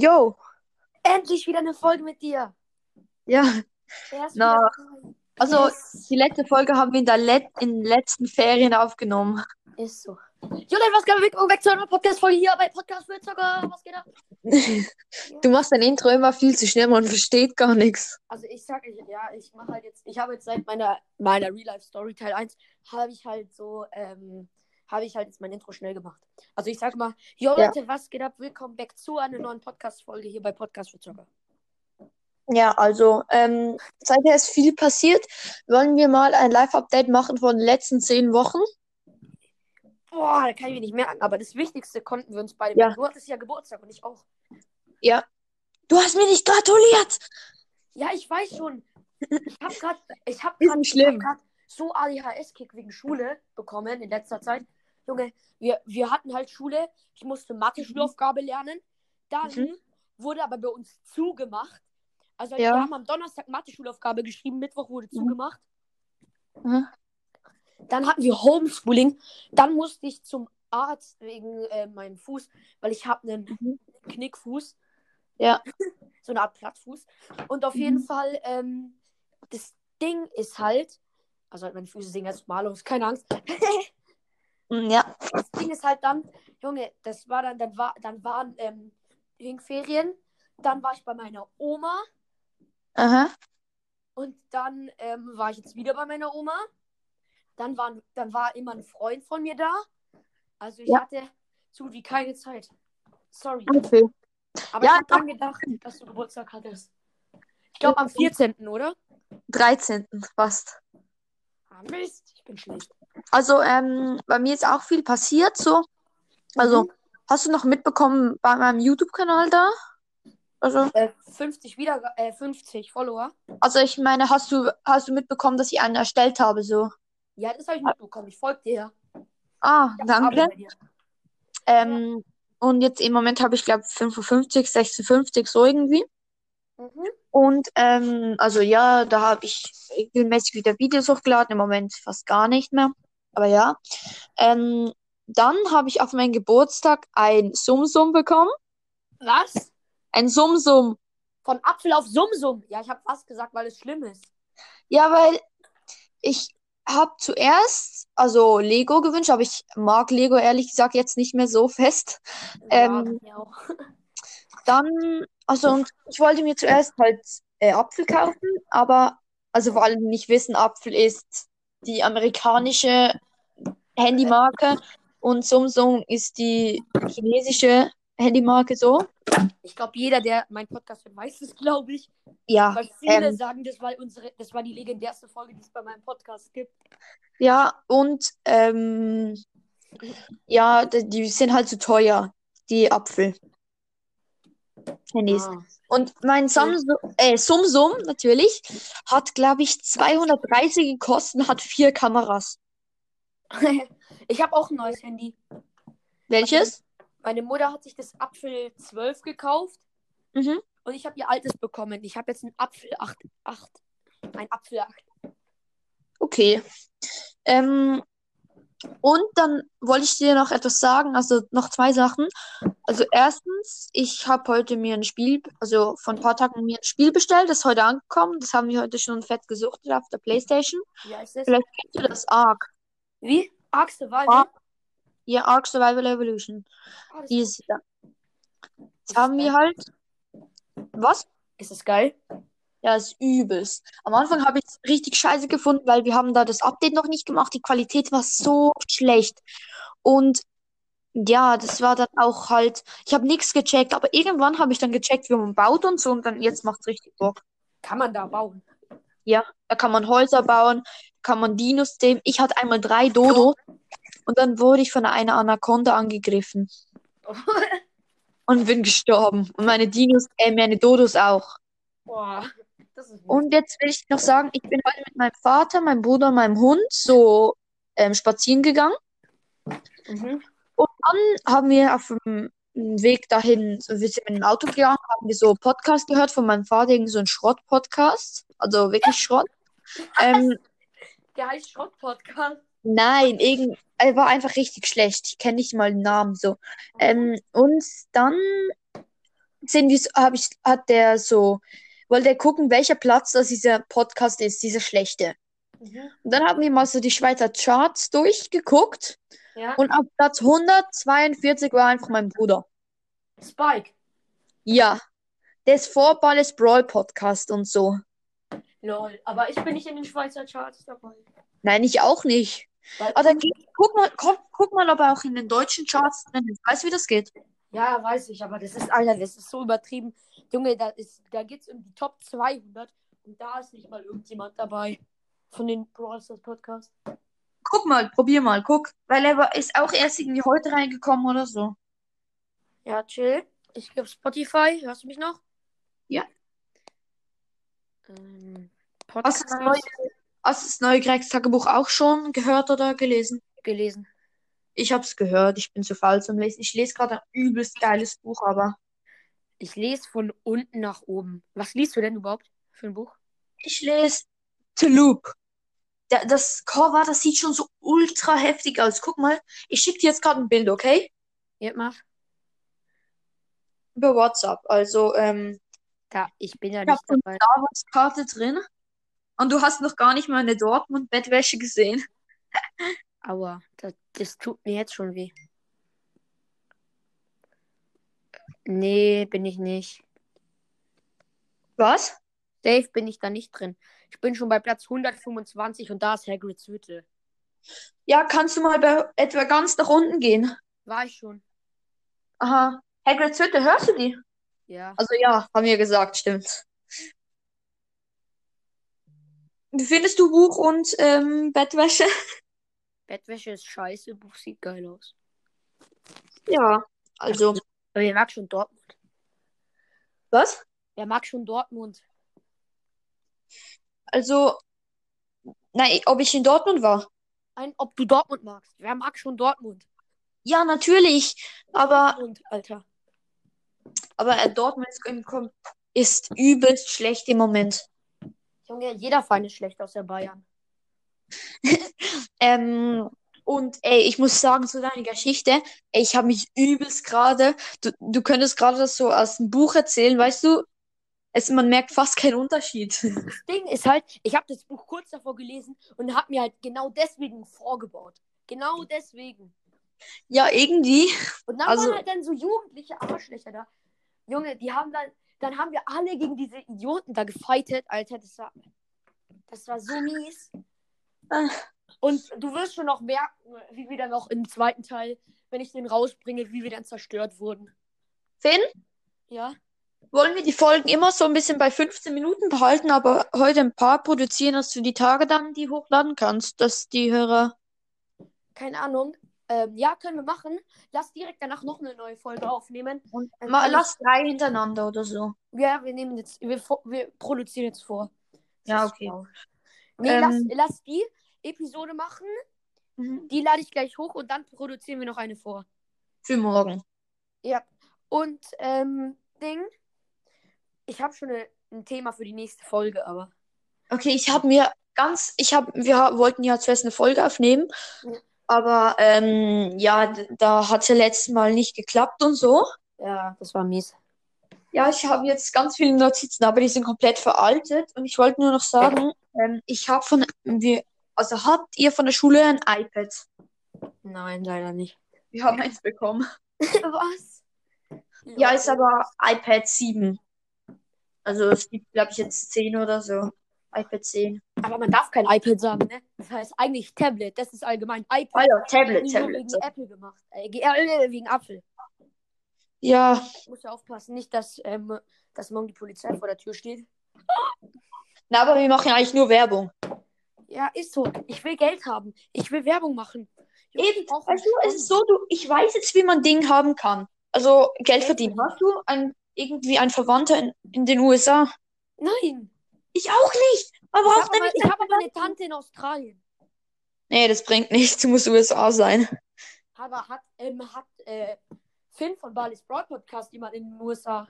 Yo, Endlich wieder eine Folge mit dir. ja, Na, wieder also Yes. die letzte Folge haben wir in der Let in den letzten Ferien aufgenommen. Ist so. Julian, was geht weg, weg zu einer Podcast-Folge hier bei Podcast für Zocker? Was geht ab? Du machst dein Intro immer viel zu schnell, man versteht gar nichts. Also ich sag, ich, ja, ich mache halt jetzt, ich habe jetzt seit meiner, meiner Real Life Story Teil 1, habe ich halt so, ähm, habe ich halt jetzt mein Intro schnell gemacht. Also ich sag mal, yo Ja. Leute, was geht ab? Willkommen back zu einer neuen Podcast-Folge hier bei Podcast für Zocker. Ja, also ähm, seither ist viel passiert. Wollen wir mal ein Live-Update machen von den letzten zehn Wochen? Boah, da kann ich mir nicht merken, aber das Wichtigste konnten wir uns beide Ja. Du hattest ja Geburtstag und ich auch. Ja. Du hast mir nicht gratuliert! Ja, ich weiß schon. Ich habe gerade, ich habe gerade, hab so ADHS-Kick wegen Schule bekommen in letzter Zeit. Junge, wir, wir hatten halt Schule. Ich musste Mathe-Schulaufgabe lernen. Dann Mhm. wurde aber bei uns zugemacht. Also Ja. wir haben am Donnerstag Mathe-Schulaufgabe geschrieben, Mittwoch wurde Mhm. zugemacht. Mhm. Dann hatten wir Homeschooling. Dann musste ich zum Arzt wegen äh, meinem Fuß, weil ich habe einen Mhm. Knickfuß. Ja. So eine Art Plattfuß. Und auf jeden Mhm. Fall, ähm, das Ding ist halt, also halt meine Füße sehen mal aus, keine Angst. Mm, Ja. Das Ding ist halt dann, Junge, das war dann, dann war, dann waren ähm, Ferien, dann war ich bei meiner Oma Aha. und dann ähm, war ich jetzt wieder bei meiner Oma. Dann, waren, dann war immer ein Freund von mir da. Also ich Ja. hatte so gut wie keine Zeit. Sorry. Okay. Aber Ja, ich habe dran gedacht, dass du Geburtstag hattest. Ich glaube am 14., oder? 13. fast. Ah, Mist, ich bin schlecht. Also, ähm, bei mir ist auch viel passiert, so. Also, Mhm. hast du noch mitbekommen bei meinem YouTube-Kanal da? Also, Äh, 50 wieder, äh, 50 Follower. also ich meine, hast du, hast du mitbekommen, dass ich einen erstellt habe, so? Ja, das habe ich mitbekommen. Ich folge dir ja. Ah, danke. Ähm, und jetzt im Moment habe ich, glaube 55, 56, so irgendwie. Mhm. Und, ähm, also ja, da habe ich regelmäßig wieder Videos hochgeladen, im Moment fast gar nicht mehr. Aber ja. Ähm, dann habe ich auf meinen Geburtstag ein Sumsum bekommen. Was? Ein Sumsum. Von Apfel auf Sumsum. Ja, ich habe was gesagt, weil es schlimm ist. Ja, weil ich habe zuerst, also Lego gewünscht, aber ich mag Lego ehrlich gesagt jetzt nicht mehr so fest. Ähm, ja, auch. Dann, also und ich wollte mir zuerst halt äh, Apfel kaufen, aber also vor allem nicht wissen, Apfel ist die amerikanische Handymarke und Samsung ist die chinesische Handymarke so. Ich glaube, jeder, der meinen Podcast hört, weiß es, glaube ich. Ja, Weil viele ähm, sagen, das war unsere, das war die legendärste Folge, die es bei meinem Podcast gibt. ja und ähm, ja, die, die sind halt zu teuer, die Apfel. Handys. Ah. Und mein Samsung, äh, Sumsum natürlich hat, glaube ich, 230 gekostet, hat vier Kameras. ich habe auch ein neues Handy. Welches? Meine Mutter hat sich das Apfel 12 gekauft Mhm. und ich habe ihr altes bekommen. Ich habe jetzt ein Apfel 8. 8. Ein Apfel 8. Okay. Ähm, und dann wollte ich dir noch etwas sagen, also noch zwei Sachen. Also erstens, ich habe heute mir ein Spiel, also vor ein paar Tagen mir ein Spiel bestellt, das ist heute angekommen. Das haben wir heute schon fett gesuchtet auf der PlayStation. Wie heißt das? Vielleicht kennst du das Ark. Wie? Ark Survival? Ah, Ja, Ark Survival Evolution. Das Die ist, ist, ja. ist Jetzt haben wir halt. Was? Ist das geil? Ja, ist übelst. Am Anfang habe ich es richtig scheiße gefunden, weil wir haben da das Update noch nicht gemacht. Die Qualität war so schlecht. Und ja, das war dann auch halt, ich habe nichts gecheckt, aber irgendwann habe ich dann gecheckt, wie man baut und so und dann jetzt macht's richtig Bock. Kann man da bauen? Ja, da kann man Häuser bauen, kann man Dinos zähmen. Ich hatte einmal drei Dodo und dann wurde ich von einer Anaconda angegriffen und bin gestorben. Und meine Dinos, äh, meine Dodos auch. Boah, das ist Und jetzt will ich noch sagen, ich bin heute mit meinem Vater, meinem Bruder und meinem Hund so ähm, spazieren gegangen. Mhm. Dann haben wir auf dem Weg dahin, so, wir sind mit dem Auto gegangen, haben wir so Podcast gehört von meinem Vater, irgend so ein Schrott-Podcast. Also wirklich Schrott. Ähm, Der heißt Schrott-Podcast. nein, irgend, er war einfach richtig schlecht. Ich kenne nicht mal den Namen so. Ähm, und dann gesehen, wie habe ich, hat der so, wollte er gucken, welcher Platz das dieser Podcast ist, dieser schlechte. Mhm. Und dann haben wir mal so die Schweizer Charts durchgeguckt Ja. und auf Platz 142 war einfach mein Bruder. Spike. Ja, der ist vor Balles Brawl Podcast und so. Lol. Aber ich bin nicht in den Schweizer Charts dabei. Nein, ich auch nicht. Weil, Aber dann guck mal, guck, guck mal, ob er auch in den deutschen Charts drin ist. Weißt du, wie das geht? ja, weiß ich, aber das ist, Alter, das ist so übertrieben. Junge, da, ist, da geht es um die Top 200 und da ist nicht mal irgendjemand dabei. Von den Brawl Stars Podcast. Guck mal, probier mal, guck. Weil er war, ist auch erst irgendwie heute reingekommen oder so. Ja, chill. Ich gebe Spotify. Hörst du mich noch? Ja. Ähm, Hast du das neue, hast du neue Gregs Tagebuch auch schon gehört oder gelesen? gelesen. Ich hab's gehört, ich bin zu faul zum Lesen. Ich lese gerade ein übelst geiles Buch, aber Ich lese von unten nach oben. Was liest du denn überhaupt für ein Buch? ich lese The Loop. Der, das Cover, das sieht schon so ultra heftig aus. Guck mal, ich schicke dir jetzt gerade ein Bild, okay? Ja, mach. Über WhatsApp. Also, ähm, Da, ich bin ja ich habe nicht eine dabei. Star Wars Karte drin. Und du hast noch gar nicht meine Dortmund-Bettwäsche gesehen. Aua, das, das tut mir jetzt schon weh. Nee, bin ich nicht. Was? Safe bin ich da nicht drin. Ich bin schon bei Platz 125 und da ist Hagrids Hütte. Ja, kannst du mal bei etwa ganz nach unten gehen? War ich schon. Aha. Hagrid's Hütte, hörst du die? Ja. Also ja, haben wir gesagt, stimmt. Wie findest du Buch und ähm, Bettwäsche? Bettwäsche ist scheiße, Buch sieht geil aus. Ja, also, Aber wer mag schon Dortmund? was? Wer mag schon Dortmund? Also, nein, ob ich in Dortmund war? Ein, ob du Dortmund magst. Wer mag schon Dortmund? Ja, natürlich, aber, Dortmund, Alter. aber äh, Dortmund ist, übelst schlecht im Moment. Junge, jeder Feind ist schlecht aus der Bayern. Ähm, und ey, ich muss sagen, zu deiner Geschichte, ey, ich habe mich übelst gerade, du, du könntest gerade das so aus dem Buch erzählen, weißt du? Es, man merkt fast keinen Unterschied. Das Ding ist halt, ich habe das Buch kurz davor gelesen und habe mir halt genau deswegen vorgebaut. Genau deswegen. Ja, irgendwie. Und dann Also- waren halt dann so jugendliche Arschlöcher da. Junge, die haben dann, dann haben wir alle gegen diese Idioten da gefightet, Alter. Das war, das war so mies. Ah. Und du wirst schon noch merken, wie wir dann noch im zweiten Teil, wenn ich den rausbringe, wie wir dann zerstört wurden. Finn, Ja? Wollen wir die Folgen immer so ein bisschen bei 15 Minuten behalten, aber heute ein paar produzieren, dass du die Tage dann die hochladen kannst, dass die Hörer. Keine Ahnung. Ähm, ja, können wir machen. Lass direkt danach noch eine neue Folge aufnehmen. Und mal, lass drei hintereinander oder so. Ja, wir nehmen jetzt, wir, wir produzieren jetzt vor. Das Ja, okay. Nee, Ähm. lass, lass die Episode machen. Mhm. Die lade ich gleich hoch und dann produzieren wir noch eine vor. Für morgen. Ja. Und, ähm, Ding. Ich habe schon eine, ein Thema für die nächste Folge, aber. Okay, ich habe mir ganz, ich habe, wir wollten ja zuerst eine Folge aufnehmen, Ja. aber ähm, ja, da hat es ja letztes Mal nicht geklappt und so. Ja, das war mies. Ja, ich habe jetzt ganz viele Notizen, aber die sind komplett veraltet. Und ich wollte nur noch sagen, ähm, ich habe von, wir, also habt ihr von der Schule ein iPad? Nein, leider nicht. Wir haben eins bekommen. Was? Ja, ist aber iPad 7. Also es gibt, glaube ich, jetzt 10 oder so. iPad 10. Aber man darf kein iPad sagen, ne? Das heißt eigentlich Tablet. Das ist allgemein. IPad ja, Tablet, nur Tablet. wegen Apple gemacht. Äh, äh, wegen Apfel. Ja, Ich muss ja aufpassen, nicht, dass, ähm, dass morgen die Polizei vor der Tür steht. na, aber wir machen eigentlich nur Werbung. Ja, ist so. Ich will Geld haben. Ich will Werbung machen. Ich Eben, weißt du, es ist so, du, ich weiß jetzt, wie man Ding haben kann. Also Geld verdienen. Hast du ein, irgendwie einen Verwandter in, in den USA? Nein. Ich auch nicht. Aber Ich auch habe aber, nicht. ich hab aber eine Tante in Australien. Nee, das bringt nichts. Du musst USA sein. Aber hat, ähm, hat äh, Finn von Balis Broad Podcast jemand in den USA?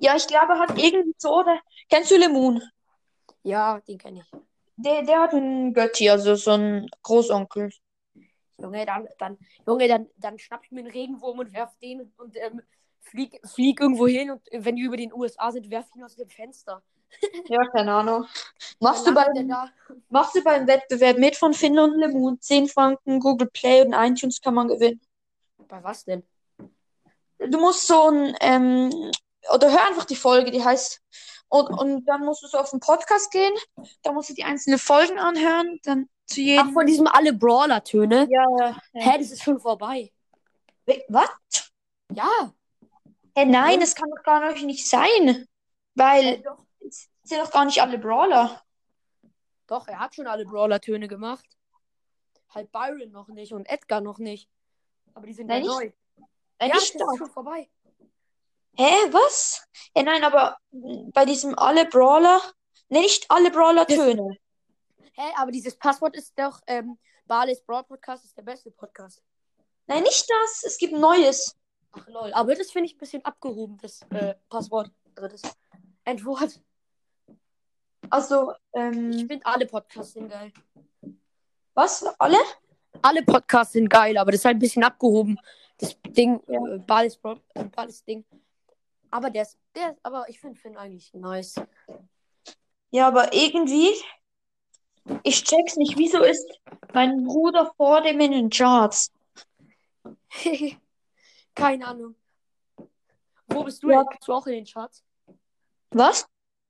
Ja, ich glaube, er hat irgendwie so, oder? Kennst du Lemon? Ja, den kenne ich. Der, der hat einen Götti, also so einen Großonkel. Junge, dann, dann, Junge, dann, dann schnapp ich mir einen Regenwurm und werf den und ähm, Flieg, flieg irgendwo hin und wenn die über den USA sind, werf ihn aus dem Fenster. Ja, keine Ahnung. Machst du, beim, machst du beim Wettbewerb mit von Finn und Lemon? 10 Franken, Google Play und iTunes kann man gewinnen. Bei was denn? Du musst so ein, ähm, oder hör einfach die Folge, die heißt, und, und dann musst du so auf den Podcast gehen, da musst du die einzelnen Folgen anhören, dann zu Ach, jedem. von diesem alle Brawler-Töne? Ja, ja. Hä, das ist schon vorbei. Was? Ja. Hä, nein, Ja. das kann doch gar nicht sein. Weil doch. es sind doch gar nicht alle Brawler. Doch, er hat schon alle Brawler-Töne gemacht. Halt Byron noch nicht und Edgar noch nicht. Aber die sind Nein, ja nicht- neu. Ja, nicht das da. ist schon vorbei. Hä, was? Hä, nein, aber bei diesem alle Brawler, ne, nicht alle Brawler-Töne. Hä, aber dieses Passwort ist doch, ähm, Barley's Brawl Podcast ist der beste Podcast. Nein, nicht das. Es gibt ein neues. Ach lol. Aber das finde ich ein bisschen abgehoben, das äh, Passwort. Also das Endwort. Also, Ich ähm, finde alle Podcasts sind geil. was? Alle? Alle Podcasts sind geil, aber das ist halt ein bisschen abgehoben. Das Ding, Ja. äh, Brawl, äh, Ding. Aber der ist, der ist, aber ich finde Finn eigentlich nice. Ja, aber irgendwie, ich check's nicht. Wieso ist mein Bruder vor dem in den Charts? Keine Ahnung. Wo bist du Ja. Bist du auch in den Charts? Was?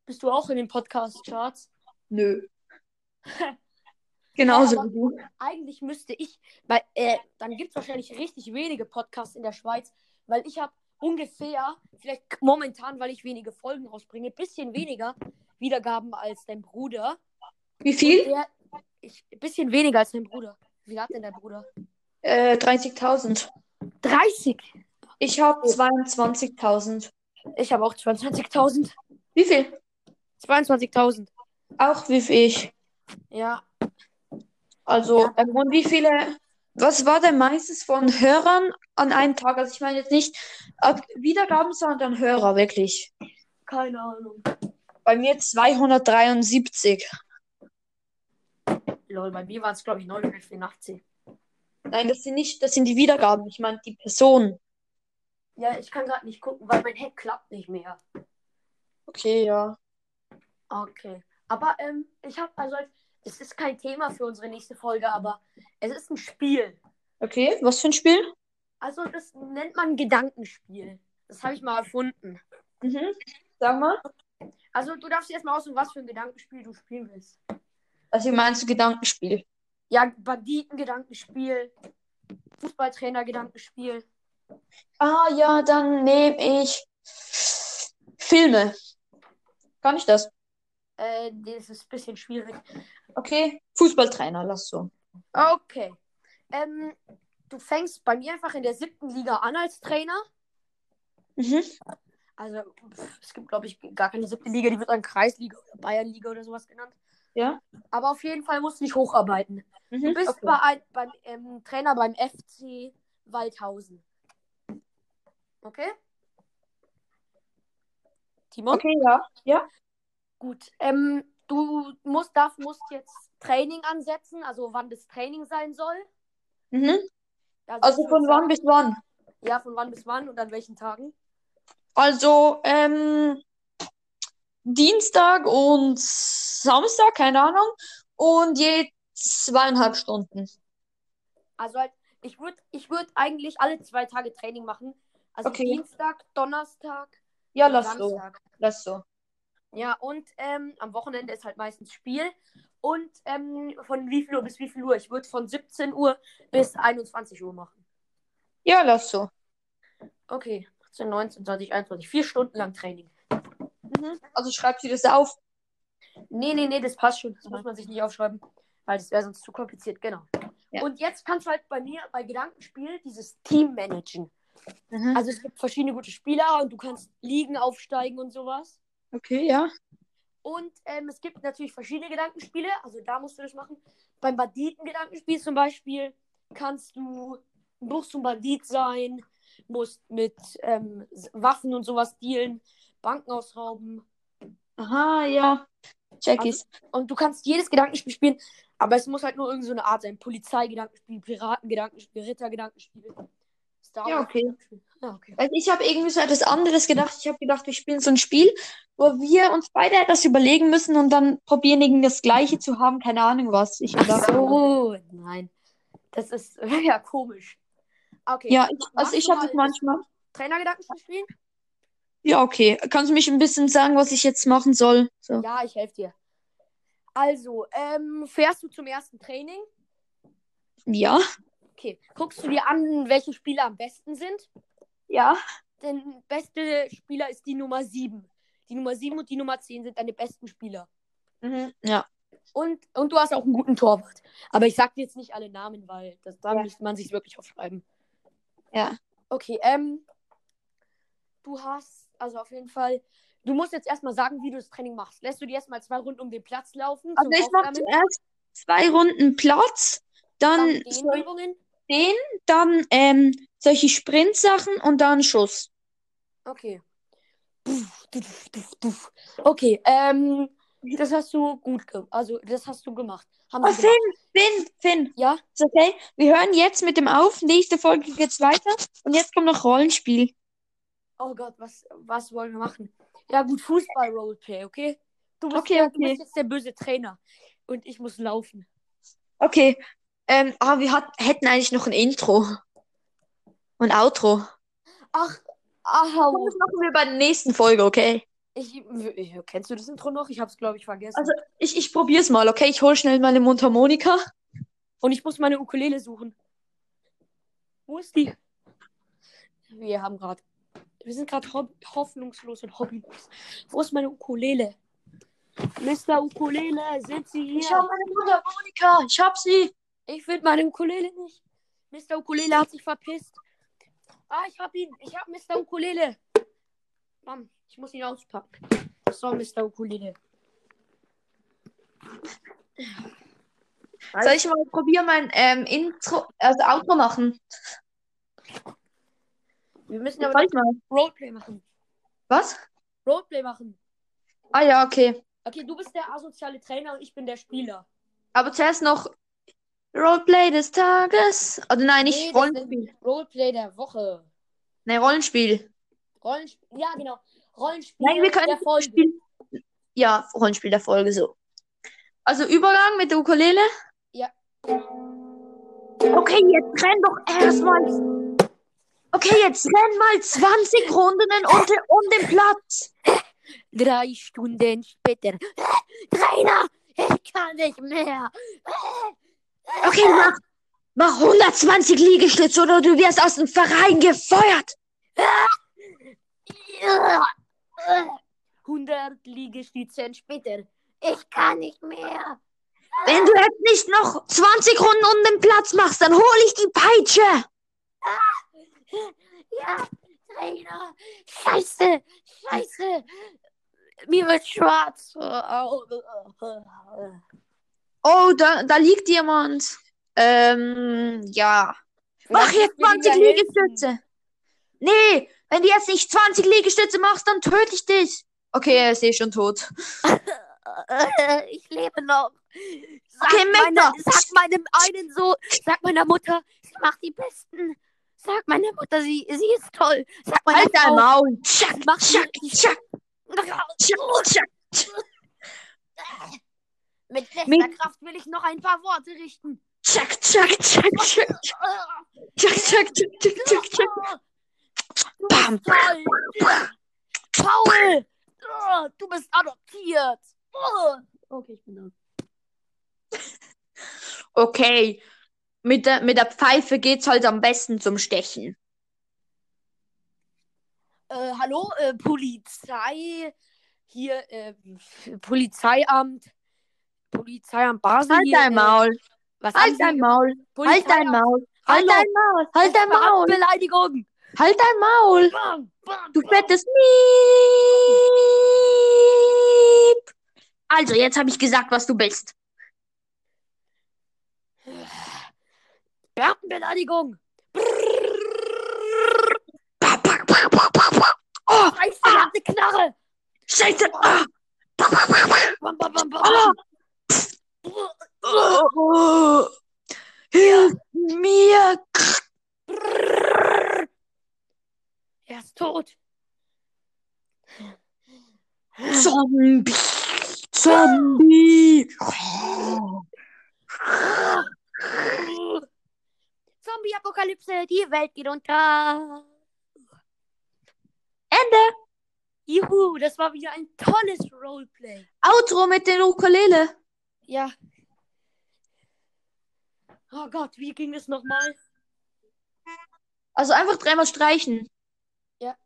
Bist du auch in den Podcast-Charts? Nö. Genauso aber- wie du. Eigentlich müsste ich, weil äh, dann gibt es wahrscheinlich richtig wenige Podcasts in der Schweiz, weil ich habe ungefähr, vielleicht momentan, weil ich wenige Folgen rausbringe, bisschen weniger Wiedergaben als dein Bruder. Wie viel? Der, ich, bisschen weniger als dein Bruder. Wie viel hat denn dein Bruder? Äh, 30.000. 30. Ich habe 22.000. Ich habe auch 22.000. Wie viel? 22.000. Auch wie viel ich. Ja. Also, Ja. ähm, und wie viele, was war denn meistens von Hörern an einem Tag? Also ich meine jetzt nicht ab Wiedergaben, sondern Hörer, wirklich. Keine Ahnung. Bei mir 273. Lol, bei mir waren es, glaube ich, 984. Nein, das sind nicht, das sind die Wiedergaben. Ich meine die Personen. Ja, ich kann gerade nicht gucken, weil mein Hack klappt nicht mehr. Okay, ja. Okay. Aber ähm, ich habe, also, es ist kein Thema für unsere nächste Folge, aber es ist ein Spiel. Okay, was für ein Spiel? Also, das nennt man Gedankenspiel. Das habe ich mal erfunden. Mhm. Sag mal. Also, du darfst erstmal aussuchen, was für ein Gedankenspiel du spielen willst. Also meinst du Gedankenspiel? Ja, Banditen-Gedankenspiel, Fußballtrainer-Gedankenspiel. Ah ja, dann nehme ich Filme. Kann ich das? Äh, das ist ein bisschen schwierig. Okay. Fußballtrainer, lass so. Okay. Ähm, du fängst bei mir einfach in der siebten Liga an als Trainer. Mhm. Also, pff, es gibt, glaube ich, gar keine siebte Liga, die wird dann Kreisliga oder Bayernliga oder sowas genannt. Ja. Aber auf jeden Fall musst du dich hocharbeiten. Du Mhm. bist Okay. bei ein, beim ähm, Trainer beim FC Waldhausen. Okay? Timon? Okay, ja. Ja. Gut. Ähm, du musst, darf, musst jetzt Training ansetzen, also wann das Training sein soll. Mhm. Also würd von wann bis wann? Ja, von wann bis wann und an welchen Tagen? Also, ähm, Dienstag und Samstag, keine Ahnung. Und je zweieinhalb Stunden. Also halt, ich würde ich würd eigentlich alle zwei Tage Training machen. Also Okay. Dienstag, Donnerstag Ja, und lass so. Samstag. Lass so. Ja, und ähm, am Wochenende ist halt meistens Spiel. Und ähm, von wie viel Uhr bis wie viel Uhr? Ich würde von 17 Uhr bis 21 Uhr machen. Ja, lass so. Okay, 18, 19, 20, 21. Vier Stunden lang Training. Mhm. Also schreibst du das auf? Nee, nee, nee, das passt schon. Das muss man sich nicht aufschreiben, weil das wäre sonst zu kompliziert. Genau. Ja. Und jetzt kannst du halt bei mir bei Gedankenspiel dieses Team managen. Mhm. Also es gibt verschiedene gute Spieler und du kannst Ligen aufsteigen und sowas. Okay, ja. Und ähm, es gibt natürlich verschiedene Gedankenspiele, also da musst du das machen. Beim Banditen-Gedankenspiel zum Beispiel kannst du, musst du ein Bandit sein, musst mit ähm, Waffen und sowas dealen, Banken ausrauben. Aha, ja. Check Also-. Und du kannst jedes Gedankenspiel spielen, aber es muss halt nur irgendeine so eine Art sein. Polizeigedankenspiel, Piratengedankenspiel, Rittergedankenspiel. Star Ja, okay. Ja, okay. Also ich habe irgendwie so etwas anderes gedacht. Ich habe gedacht, wir spielen so ein Spiel, wo wir uns beide etwas überlegen müssen und dann probieren, irgendwie das Gleiche zu haben. Keine Ahnung was. Ich gedacht, So, nein. Das ist ja komisch. Okay. ja, ich, also ich habe das mal manchmal. Trainergedankenspiel spielen? Ja, okay. Kannst du mich ein bisschen sagen, was ich jetzt machen soll? So. Ja, ich helfe dir. Also, ähm, fährst du zum ersten Training? Ja. Okay. Guckst du dir an, welche Spieler am besten sind? Ja. Der beste Spieler ist die Nummer 7. Die Nummer 7 und die Nummer 10 sind deine besten Spieler. Mhm. Ja. Und, und du hast auch einen guten Torwart. Aber ich sag dir jetzt nicht alle Namen, weil das, da Ja. müsste man sich wirklich aufschreiben. Ja. Okay, ähm, du hast, also auf jeden Fall, du musst jetzt erstmal sagen, wie du das Training machst. Lässt du dir erstmal zwei Runden um den Platz laufen? Also ich mache zuerst zwei Runden Platz, dann, dann den, dann ähm, solche Sprintsachen und dann Schuss. Okay. Okay, ähm, das hast du gut gemacht. Also, das hast du gemacht. Haben Oh. Finn, Finn, Finn. Ja? Ist okay? Wir hören jetzt mit dem auf. Nächste Folge geht's weiter. Und jetzt kommt noch Rollenspiel. Oh Gott, was, was wollen wir machen? Ja, gut, Fußball-Roleplay, okay? Du bist, Okay, der, du okay. bist jetzt der böse Trainer. Und ich muss laufen. Okay. Ähm, ah, wir hat, hätten eigentlich noch ein Intro. Und Outro. Ach, au. Das machen wir bei der nächsten Folge, okay? Ich, kennst du das Intro noch? Ich hab's, glaube ich, vergessen. Also, ich, ich probier's mal, okay? Ich hol schnell meine Mundharmonika. Und ich muss meine Ukulele suchen. Wo ist die? Wir haben gerade. Wir sind gerade ho hoffnungslos und hobbylos. Wo ist meine Ukulele? Mr. Ukulele, sind Sie hier? Ich hab meine Mundharmonika. Ich hab sie. Ich finde meine Ukulele nicht. Mr. Ukulele hat sich verpisst. Ah, ich hab ihn. Ich hab Mr. Ukulele. Mann, ich muss ihn auspacken. So, Mr. Ukulele. Soll ich mal probieren, mein ähm, Intro, also Outro machen? Wir müssen ich mal? Roleplay machen. Was? Roleplay machen. Ah ja, okay. Okay, du bist der asoziale Trainer und ich bin der Spieler. Aber zuerst noch Roleplay des Tages. Oder nein, nicht Nee, Rollenspiel. Roleplay der Woche. Nein, Rollenspiel. Rollenspiel. Ja, genau. Rollenspiel Nein, wir können der Folge. Spiel. Ja, Rollenspiel der Folge so. Also Übergang mit der Ukulele. Ja. Okay, jetzt renn doch erstmal. Okay, jetzt renn mal 20 Runden um den, um den Platz. Drei Stunden später. Trainer, ich kann nicht mehr. Okay, mach, mach 120 Liegestütze oder du wirst aus dem Verein gefeuert. 100 Liegestützen später. Ich kann nicht mehr. Wenn du jetzt nicht noch 20 Runden um den Platz machst, dann hole ich die Peitsche. Ja, Trainer. Scheiße, scheiße. Mir wird schwarz. Oh, da, da liegt jemand. Ähm, ja. Mach jetzt 20 Liegestütze. Nee, wenn du jetzt nicht 20 Liegestütze machst, dann töte ich dich. Okay, er ist eh schon tot. Ich lebe noch. Sag, Okay, meine, sag meinem einen so, sag meiner Mutter, sie macht die besten. Sag meine Mutter, sie, sie ist toll. Sag meiner halt dein Maul. Tschack, mach tschack, tschack. Tschack, tschack. Mit letzter Kraft will ich noch ein paar Worte richten. Tschack, tschack, tschack, tschack. Tschack, tschack, tschack, tschack, tschack. Bam. Paul, oh, du bist adoptiert. Oh. Okay, ich bin da. Okay, mit der, mit der Pfeife geht's halt am besten zum Stechen. Äh, hallo, äh, Polizei. Hier, äh, Polizeiamt. Polizeiamt Basel. Halt dein äh, Maul. was haben Halt Sie dein? Maul. Halt dein Polizeiamt. Maul. Halt dein Maul. Halt dein Maul. Beleidigung. Halt dein Maul. Bam, bam, Du fettes Miep. Also, jetzt habe ich gesagt, was du bist. Bertenbeleidigung. Oh, Scheiße, ah, ich hab ah. eine Knarre. Scheiße. Ah. ah. Bam, bam, bam, bam, ah. Hilf mir. Er ist tot. Zombie. Zombie. Die Welt geht unter. Ende! Juhu, das war wieder ein tolles Roleplay. Outro mit den Ukulele. Ja. Oh Gott, wie ging es nochmal? Also einfach dreimal streichen. Ja.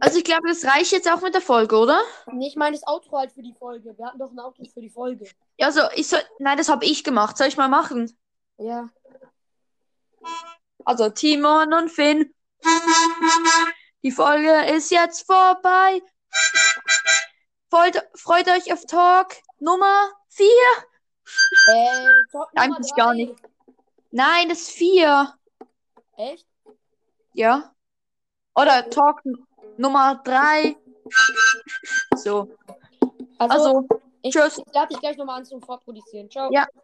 Also ich glaube, das reicht jetzt auch mit der Folge, oder? Nee, ich meine das Outro halt für die Folge. Wir hatten doch ein Outro für die Folge. Ja, also ich soll. Nein, das habe ich gemacht. Soll ich mal machen? Ja. Also Timon und Finn. Die Folge ist jetzt vorbei. Freut, freut euch auf Talk Nummer 4. Äh, Talk Nummer Eigentlich gar nicht. Nein, das ist 4. Echt? Ja. Oder Talk Nummer 3. So. Also, Also, ich, tschüss. ich lade dich gleich nochmal an zum Vorproduzieren. Ciao. Ja.